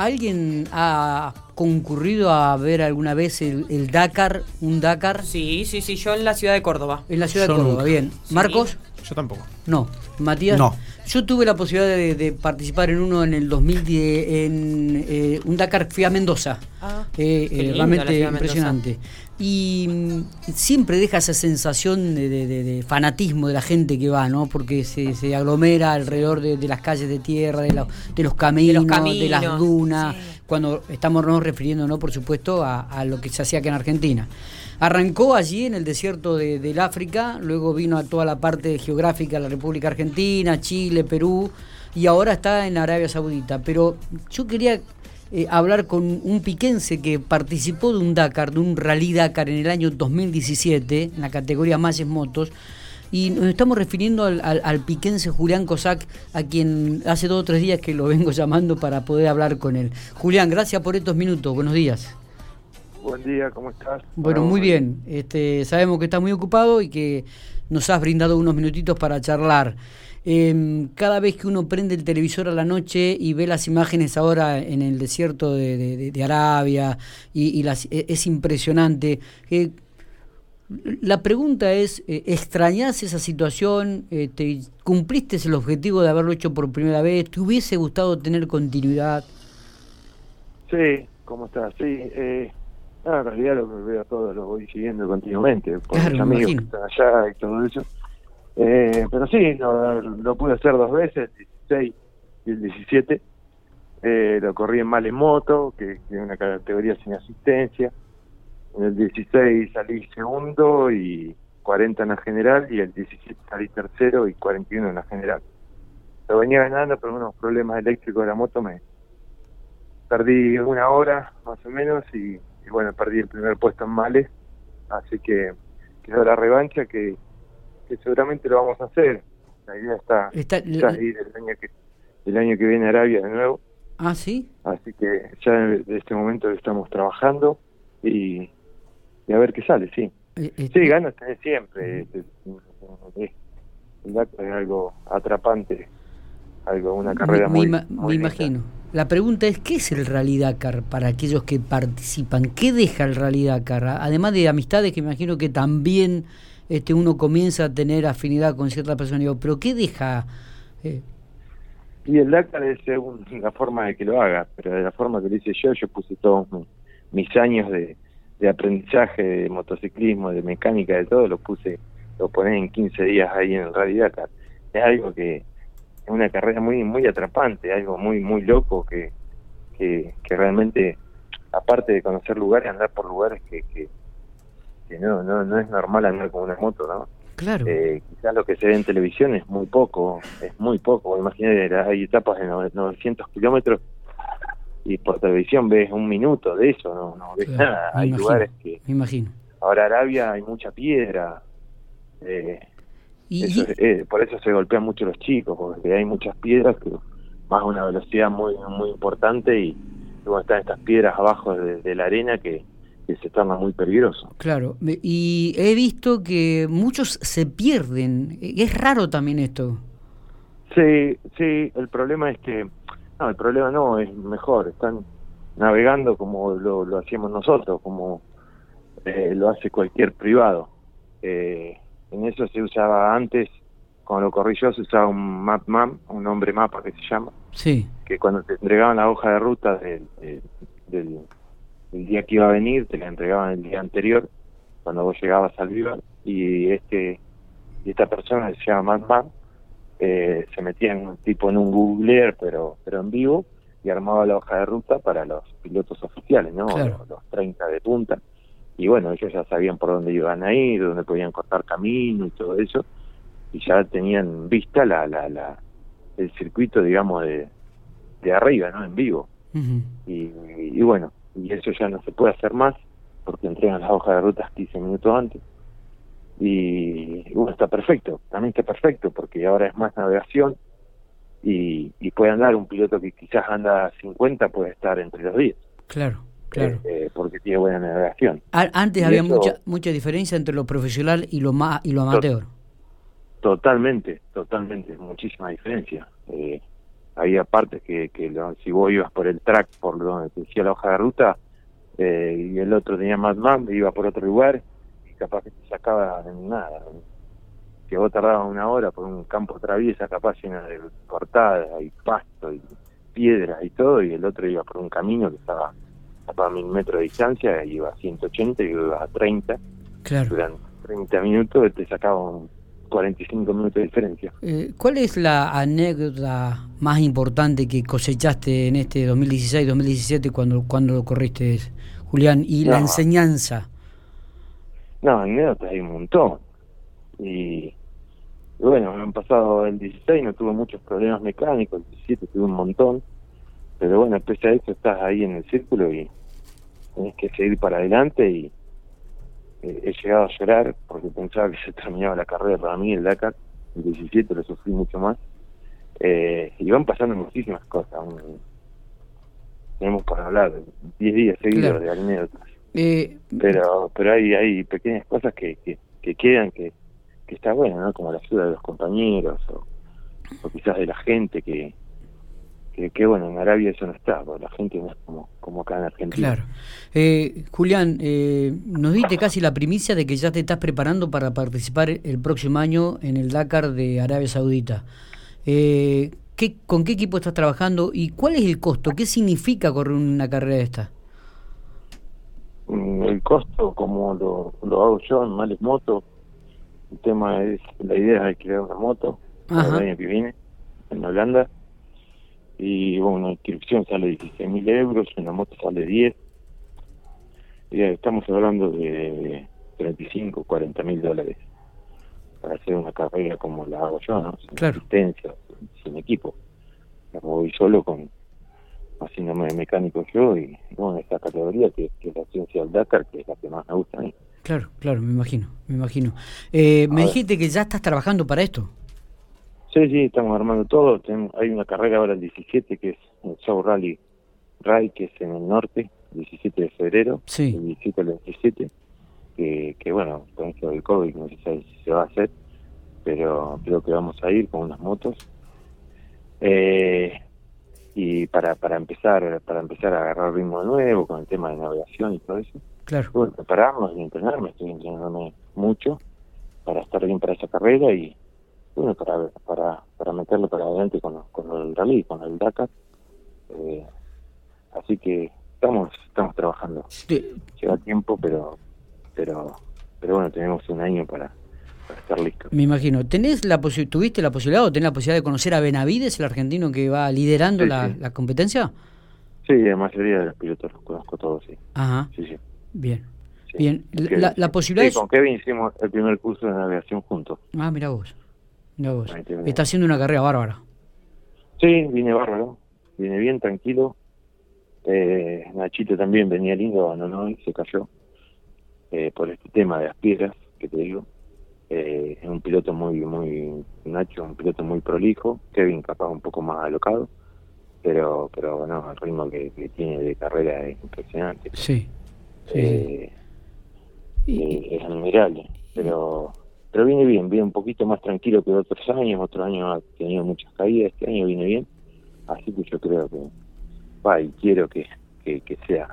¿Alguien ha concurrido a ver alguna vez el, Dakar, un Dakar? Sí, sí, sí, yo en la ciudad de Córdoba. En la ciudad de Córdoba, bien. ¿Marcos? Yo tampoco. No. ¿Matías? No. Yo tuve la posibilidad de, participar en uno en el 2010, en eh, un Dakar, fui a Mendoza. Ah, eh, eh, realmente impresionante. Y mm, siempre deja esa sensación de, fanatismo de la gente que va, ¿no? Porque se, aglomera alrededor de, las calles de tierra, de, los, caminos, de, las dunas, cuando estamos nos refiriendo, ¿no? Por supuesto, a, lo que se hacía aquí en Argentina. Arrancó allí en el desierto del África, luego vino a toda la parte geográfica de la República Argentina, Chile, Perú, y ahora está en Arabia Saudita. Pero yo quería eh, hablar con un piquense que participó de un Dakar, de un Rally Dakar en el año 2017, en la categoría Mayes Motos, y nos estamos refiriendo al, piquense Julián Cosac, a quien hace dos o tres días que lo vengo llamando para poder hablar con él. Julián, gracias por estos minutos, buenos días. Buen día, ¿cómo estás? Bueno, muy bien. Este, sabemos que estás muy ocupado y que nos has brindado unos minutitos para charlar. Eh, cada vez que uno prende el televisor a la noche y ve las imágenes ahora en el desierto de, Arabia, y, las, e, es impresionante. Eh, la pregunta es, eh, ¿extrañás esa situación? Este, ¿Cumpliste el objetivo de haberlo hecho por primera vez? ¿Te hubiese gustado tener continuidad? Sí, ¿cómo estás? Sí, eh, en realidad lo que veo todo lo voy siguiendo continuamente, por mis amigos que están allá y todo eso. Eh, pero sí, lo, pude hacer dos veces, el 16 y el 17. Eh, lo corrí en mal moto, que, es una categoría sin asistencia. En el 16 salí segundo y 40 en la general, y el 17 salí tercero y 41 en la general. Lo venía ganando, pero unos problemas eléctricos de la moto me perdí una hora más o menos y, y bueno, perdí el primer puesto en Males. Así que quedó la revancha que que seguramente lo vamos a hacer. La idea está, está ir el año, que, el año que viene a Arabia de nuevo. Ah, sí. Así que ya de este momento estamos trabajando y, a ver qué sale, sí. Eh, eh, sí, ganas tenés siempre. el acto es algo atrapante, algo, una carrera muy, Me imagino. La pregunta es, ¿qué es el Rally Dakar para aquellos que participan? ¿Qué deja el Rally Dakar? Además de amistades que imagino que también este, uno comienza a tener afinidad con cierta persona. pero ¿qué deja? Eh? Y el Dakar es según la forma de que lo haga, pero de la forma que lo hice yo, yo puse todos mis años de, aprendizaje de motociclismo, de mecánica, de todo, lo puse, lo poné en 15 días ahí en el Rally Dakar. Es algo que es una carrera muy muy atrapante, algo muy muy loco que, que, que realmente, aparte de conocer lugares, andar por lugares que, que, no, no, no es normal andar con una moto, ¿no? Claro. Eh, quizás lo que se ve en televisión es muy poco, es muy poco. Imagínate, hay etapas de 900 kilómetros y por televisión ves un minuto de eso, no, no ves nada. Hay lugares que. Me imagino. Ahora Arabia hay mucha piedra. Eh, eh, por eso se golpean mucho los chicos, porque hay muchas piedras que más una velocidad muy muy importante y luego están estas piedras abajo de la arena que se torna muy peligroso. Claro, y he visto que muchos se pierden. Es raro también esto. Sí, sí, el problema es que, no, el problema no, es mejor, están navegando como lo, lo hacíamos nosotros, como eh, lo hace cualquier privado. Eh, en eso se usaba antes, cuando lo corrí yo, se usaba un map un nombre mapa que se llama. Sí. Que cuando te entregaban la hoja de ruta del, del el día que iba a venir, te la entregaban el día anterior, cuando vos llegabas al Viva, y este y esta persona se llama Madman, eh, se metía en un tipo en un Google pero, pero en vivo, y armaba la hoja de ruta para los pilotos oficiales, ¿no? Los, los 30 de punta. Y bueno, ellos ya sabían por dónde iban a ir, dónde podían cortar camino y todo eso, y ya tenían vista la, la, la el circuito, digamos, de, de arriba, ¿no? En vivo. y, y, bueno, y eso ya no se puede hacer más porque entregan las hojas de rutas 15 minutos antes. Y, bueno, está perfecto, también está perfecto porque ahora es más navegación y, y puede andar un piloto que quizás anda a 50 puede estar entre los 10. Claro. Claro. Eh, porque tiene buena navegación. Antes había mucha mucha diferencia entre lo profesional y lo ma y lo amateur. totalmente, totalmente, muchísima diferencia. Eh, había partes que, que si vos ibas por el track, por donde te decía la hoja de ruta, eh, y el otro tenía más más, iba por otro lugar, capaz que te sacaba en nada. Que vos tardabas una hora por un campo traviesa, capaz lleno de cortadas y pasto y piedras y todo, y el otro iba por un camino que estaba a mil metros de distancia, iba a 180 y iba a 30. Claro. Durante 30 minutos te sacaba un 45 minutos de diferencia. Eh, ¿Cuál es la anécdota más importante que cosechaste en este 2016-2017 cuando, cuando lo corriste, Julián? Y la enseñanza. No, anécdotas hay un montón. Y, bueno, me han pasado el 16, no tuve muchos problemas mecánicos, el 17 tuve un montón. Pero bueno, pese a eso estás ahí en el círculo y tenés que seguir para adelante y eh, he llegado a llorar porque pensaba que se terminaba la carrera para mí el Dakar, el 17 lo sufrí mucho más. Eh, y van pasando muchísimas cosas. tenemos para hablar 10 días seguidos de anécdotas. Eh, pero pero hay hay pequeñas cosas que, que, quedan que, que está bueno, ¿no? Como la ayuda de los compañeros o, o quizás de la gente que, que, bueno, en Arabia eso no está, porque la gente no es como, como acá en Argentina. Claro. Eh, Julián, eh, nos diste casi la primicia de que ya te estás preparando para participar el próximo año en el Dakar de Arabia Saudita. Eh, ¿qué, ¿Con qué equipo estás trabajando y cuál es el costo? ¿Qué significa correr una carrera de esta? El costo, como lo, lo hago yo en Males Moto, el tema es, la idea es crear una moto el año que viene en Holanda y bueno, una inscripción sale 16 mil euros, una moto sale 10. Y estamos hablando de 35, 40 mil dólares para hacer una carrera como la hago yo, ¿no? Sin asistencia, sin, equipo. La voy solo con haciéndome mecánico yo y bueno, esta categoría que, es la del Dakar, que es la que más me gusta a mí. Claro, claro, me imagino, me imagino. Eh, me dijiste que ya estás trabajando para esto. Sí, sí, estamos armando todo. hay una carrera ahora el 17 que es el Show Rally Rally, que es en el norte, el 17 de febrero, sí. el 17 al 27, que, que bueno, con esto del COVID no sé si se va a hacer, pero creo que vamos a ir con unas motos. Eh, y para para empezar para empezar a agarrar ritmo nuevo con el tema de navegación y todo eso. Claro. Bueno, prepararnos y entrenarme, estoy entrenándome mucho para estar bien para esa carrera y bueno, para, para, para meterlo para adelante con, con el rally, con el Dakar. Eh, así que estamos estamos trabajando. Lleva tiempo, pero pero pero bueno, tenemos un año para, estar listos. Me imagino. ¿Tenés la ¿Tuviste la posibilidad o tenés la posibilidad de conocer a Benavides, el argentino que va liderando la, la, competencia? Sí, la mayoría de los pilotos los conozco todos, sí. Ajá. Sí, sí. Bien. Bien, la, la, posibilidad con Kevin hicimos el primer curso de navegación juntos. Ah, mira vos. Está haciendo una carrera bárbara. Sí, viene bárbaro. Viene bien, tranquilo. Eh, Nachito también venía lindo, no, no, y se cayó eh, por este tema de las piedras que te digo. Eh, es un piloto muy, muy, Nacho, un piloto muy prolijo. Kevin capaz un poco más alocado. Pero, pero bueno, el ritmo que, tiene de carrera es impresionante. Sí. Eh, es admirable. Pero pero viene bien, viene un poquito más tranquilo que otros años, otros años ha tenido muchas caídas, este año viene bien, así que yo creo que va y quiero que, que, sea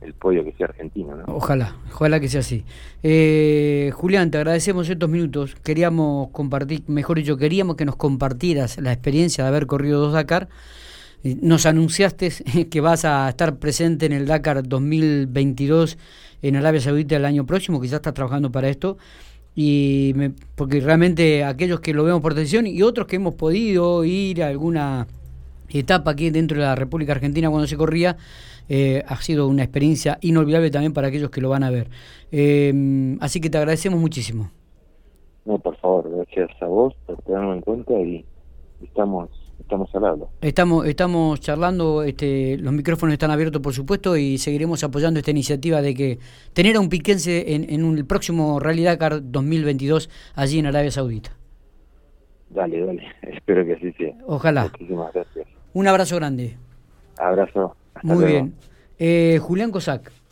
el pollo que sea argentino. ¿no? Ojalá, ojalá que sea así. Eh, Julián, te agradecemos estos minutos. Queríamos compartir, mejor dicho, queríamos que nos compartieras la experiencia de haber corrido dos Dakar. Eh, nos anunciaste que vas a estar presente en el Dakar 2022 en Arabia Saudita el año próximo, ya estás trabajando para esto y porque realmente aquellos que lo vemos por televisión y otros que hemos podido ir a alguna etapa aquí dentro de la República Argentina cuando se corría, eh, ha sido una experiencia inolvidable también para aquellos que lo van a ver. Eh, así que te agradecemos muchísimo. No, por favor, gracias a vos por tenerlo en cuenta y estamos estamos hablando. Estamos, estamos charlando, este, los micrófonos están abiertos por supuesto y seguiremos apoyando esta iniciativa de que tener a un piquense en, en un, el próximo Rally Dakar 2022 allí en Arabia Saudita. Dale, dale, espero que así sea. Ojalá. Muchísimas gracias. Un abrazo grande. Abrazo. Muy bien. Eh, Julián Cosac,